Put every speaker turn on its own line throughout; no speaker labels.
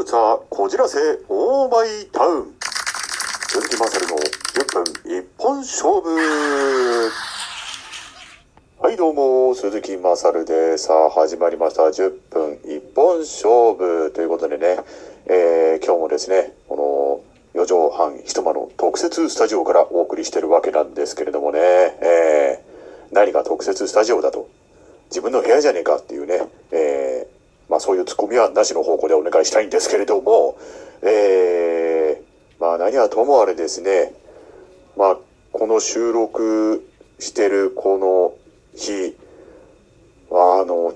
ルツァこじらせオーマイタウン。鈴木まさるの10分一本勝負。はいどうも鈴木まさるです。さあ始まりました。10分一本勝負ということでね、えー、今日もですねこの4畳半一間の特設スタジオからお送りしてるわけなんですけれどもね、えー、何が特設スタジオだと。自分の部屋じゃねえかっていうね、えーそういうツッコミはなしの方向でお願いしたいんですけれども、えー、まあ何はともあれですね、まあこの収録してるこの日、あの、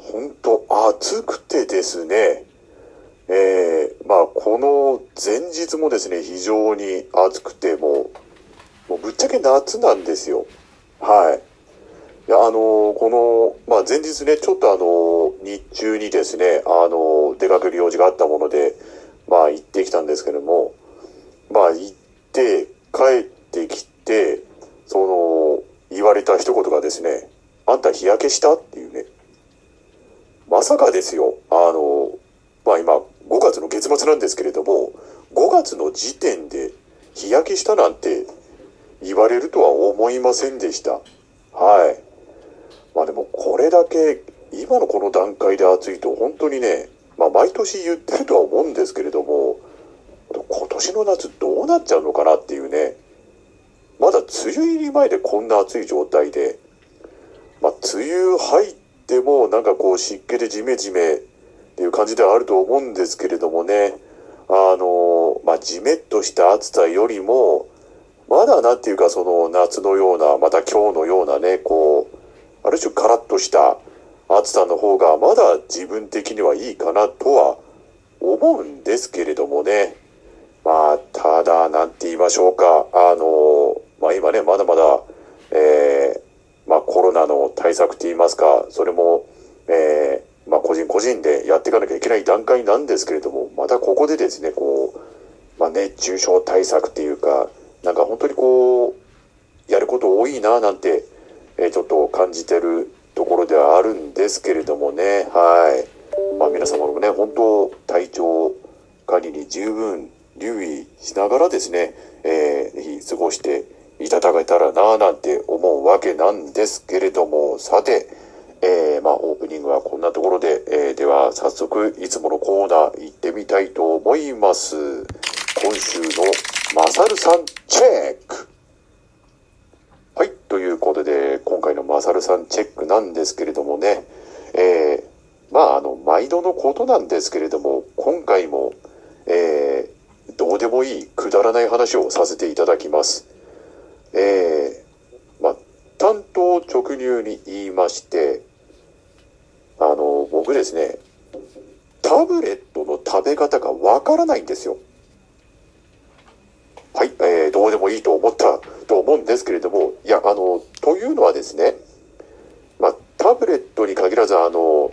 本当暑くてですね、えー、まあこの前日もですね、非常に暑くてもう、もうぶっちゃけ夏なんですよ。はい。いや、あのこの、まあ前日ね、ちょっとあの日中にですね、あの出かける用事があったもので、まあ行ってきたんですけども、まあ行って、帰ってきて、その、言われた一言がですね、あんた日焼けした？っていうね。まさかですよ、あの、まあ今、5月の月末なんですけれども、5月の時点で日焼けしたなんて言われるとは思いませんでした。はい。まあでもこれだけ今のこの段階で暑いと本当にね、まあ毎年言ってるとは思うんですけれども、今年の夏どうなっちゃうのかなっていうね、まだ梅雨入り前でこんな暑い状態で、まあ梅雨入ってもなんかこう湿気でジメジメっていう感じではあると思うんですけれどもね、あの、まあジメッとした暑さよりも、まだなんていうかその夏のような、また今日のようなね、こう、ある種カラッとした暑さの方がまだ自分的にはいいかなとは思うんですけれどもね。まあ、ただ、なんて言いましょうか。あの、まあ今ね、まだまだ、えー、まあコロナの対策って言いますか、それも、えー、まあ個人個人でやっていかなきゃいけない段階なんですけれども、またここでですね、こう、まあ熱中症対策っていうか、なんか本当にこう、やること多いななんてえちょっと感じてるところではあるんですけれどもね、はい。まあ皆様のね、本当体調管理に十分留意しながらですね、えー、ぜひ過ごしていただけたらなぁなんて思うわけなんですけれども、さて、えー、まあオープニングはこんなところで、えー、では早速いつものコーナー行ってみたいと思います。今週のマサルさんチェックはい。ということで、サルさんチェックなんですけれどもね、えー、まあ、あの、毎度のことなんですけれども、今回も、えー、どうでもいい、くだらない話をさせていただきます。えー、まあ、担当直入に言いまして、あの、僕ですね、タブレットの食べ方がわからないんですよ。はい、えー、どうでもいいと思ったと思うんですけれども、いや、あの、というのはですね、トに限らず、あの、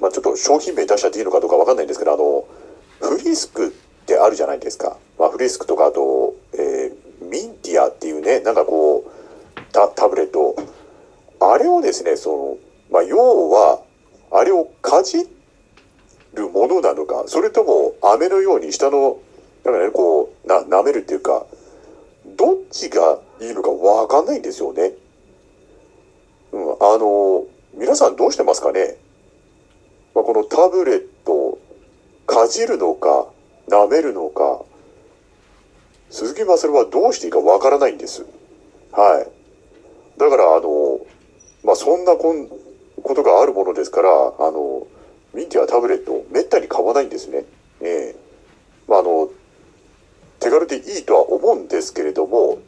まあ、ちょっと商品名出しちゃっていいのかどうかわかんないんですけど、あの、フリスクってあるじゃないですか。まあ、フリスクとか、あと、えー、ミンティアっていうね、なんかこう、タタブレット。あれをですね、その、まあ、要は、あれをかじるものなのか、それとも飴のように下のだかね、こう、な、舐めるっていうか、どっちがいいのかわかんないんですよね。うん、あの、皆さんどうしてますかね？まあ、このタブレット、かじるのか、舐めるのか、鈴木まさるはどうしていいかわからないんです。はい。だから、あの、まあ、そんなこん、ことがあるものですから、あの、ミンティアタブレット、めったに買わないんですね。ええまあ、あの、手軽でいいとは思うんですけれども、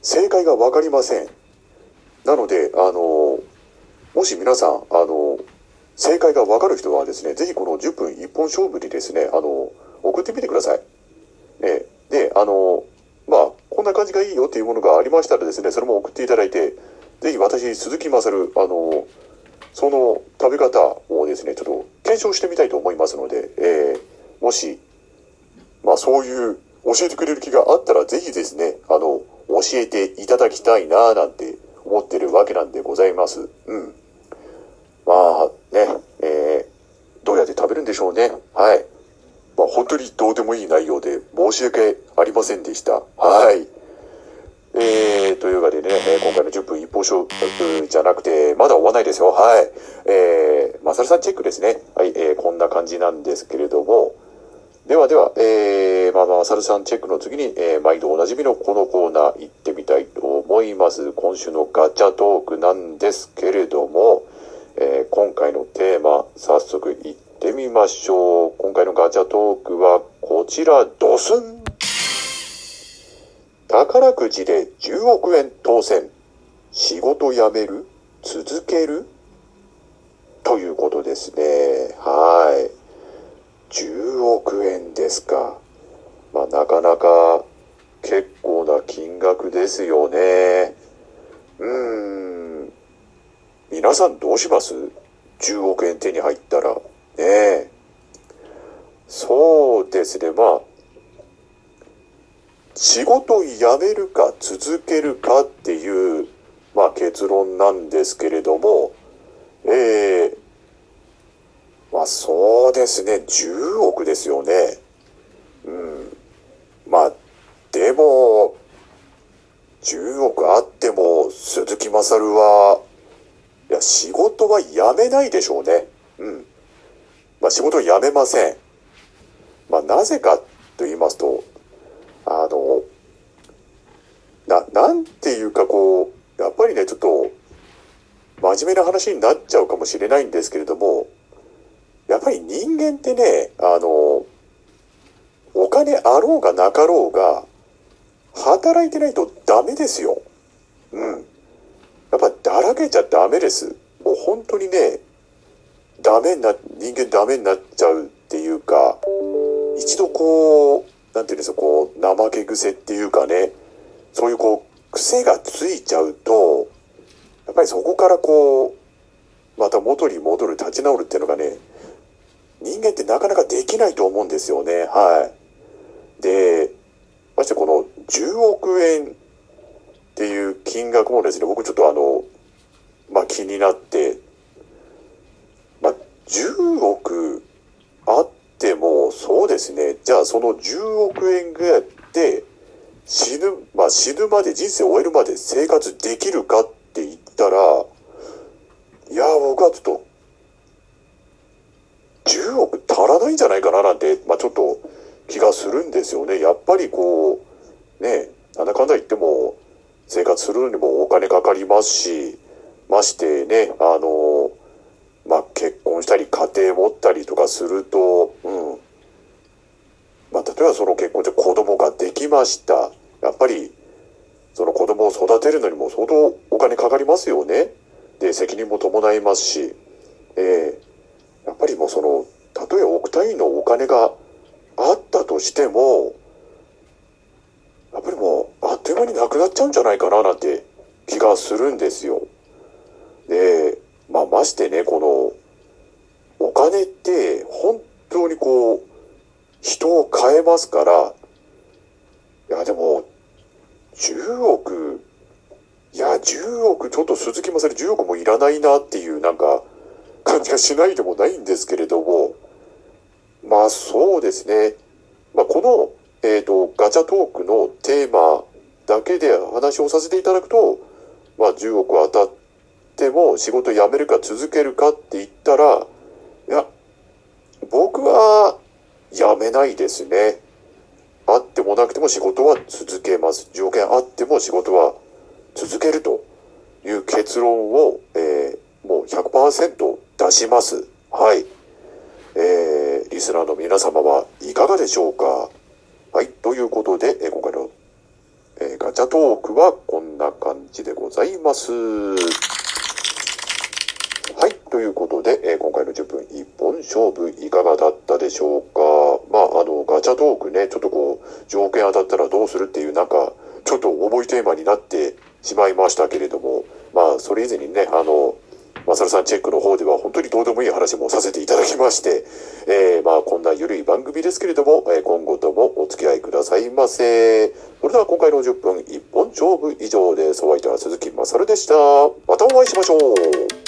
正解がわかりません。なので、あの、もし皆さん、あの、正解がわかる人はですね、ぜひこの10分一本勝負にですね、あの、送ってみてください。えで、あの、まあ、こんな感じがいいよっていうものがありましたらですね、それも送っていただいて、ぜひ私、鈴木まさる、あの、その食べ方をですね、ちょっと検証してみたいと思いますので、えー、もし、まあそういう教えてくれる気があったら、ぜひですね、あの、教えていただきたいなぁなんて思ってるわけなんでございます。うん。まあ、ね、えー、どうやって食べるんでしょうね。はい。まあ本当にどうでもいい内容で申し訳ありませんでした。はい。えー、というわけでね、え今回の10分一方勝負じゃなくて、まだ終わないですよ。はい。えー、マサルさんチェックですね。はい、えー、こんな感じなんですけれども、ではでは、えー、まあ、マサルさんチェックの次に、えー、毎度おなじみのこのコーナー行ってみたいと思います。今週のガチャトークなんですけれども、えー今回のテーマ、早速行ってみましょう。今回のガチャトークはこちら、ドスン宝くじで10億円当選。仕事辞める？続ける？ということですね。はい。10億円ですか。まあ、なかなか結構な金額ですよね。うーん。皆さんどうします ?10 億円手に入ったら。ねえ。そうですね。まあ、仕事を辞めるか続けるかっていう、まあ結論なんですけれども、ええまあそうですね、10億ですよね。うん。まあ、でも、10億あっても鈴木まさるは、仕事は辞めないでしょうね。うん。まあ仕事を辞めません。まあなぜかと言いますと、あの、な、なんていうかこう、やっぱりね、ちょっと、真面目な話になっちゃうかもしれないんですけれども、やっぱり人間ってね、あの、お金あろうがなかろうが、働いてないとダメですよ。うん。やっぱだらけちゃダメです。本当にね、ダメな、人間ダメになっちゃうっていうか、一度こう、なんていうんですか、こう、怠け癖っていうかね、そういうこう、癖がついちゃうと、やっぱりそこからこう、また元に戻る、立ち直るっていうのがね、人間ってなかなかできないと思うんですよね。はい。で、ましてこの10億円っていう金額もですね、僕ちょっとあの、まあ気になって、まあ10億あっても、そうですね。じゃあその10億円ぐらいで死ぬ、まあ死ぬまで、人生終えるまで生活できるかって言ったら、いや、僕はちょっと、10億足らないんじゃないかななんて、まあちょっと気がするんですよね。やっぱりこう、ね、なんだかんだ言っても、生活するのにもお金かかりますし、ましてね、あの、まあ結婚したり家庭持ったりとかすると、うん。まあ例えばその結婚で子供ができました。やっぱり、その子供を育てるのにも相当お金かかりますよね。で、責任も伴いますし、ええやっぱりもうその、たとえ億単位のお金があったとしても、やっぱりもう、あっという間になくなっちゃうんじゃないかななんて気がするんですよ。で、まあましてね、この、お金って本当にこう、人を変えますから、いやでも、10億、いや、10億、ちょっと鈴木まさり10億もいらないなっていうなんか、感じがしないでもないんですけれども、まあそうですね。まあこの、えっ、と、ガチャトークのテーマだけで話をさせていただくと、まあ10億当たっても仕事辞めるか続けるかって言ったら、いや、僕は辞めないですね。あってもなくても仕事は続けます。条件あっても仕事は続けるという結論を、えーもう100%出します。はい。えー、リスナーの皆様はいかがでしょうかはい。ということで、え今回の、えーガチャトークはこんな感じでございます。ということで、えー今回の10分一本勝負いかがだったでしょうかまあ、あの、ガチャトークね、ちょっとこう、条件当たったらどうするっていうなんか、ちょっと重いテーマになってしまいましたけれども、まあ、それ以前にね、あの、マサルさんチェックの方では本当にどうでもいい話もさせていただきまして、えー、まあこんな緩い番組ですけれども、えー今後ともお付き合いくださいませ。それでは今回の10分一本勝負以上です。お相手は鈴木まさるでした。またお会いしましょう。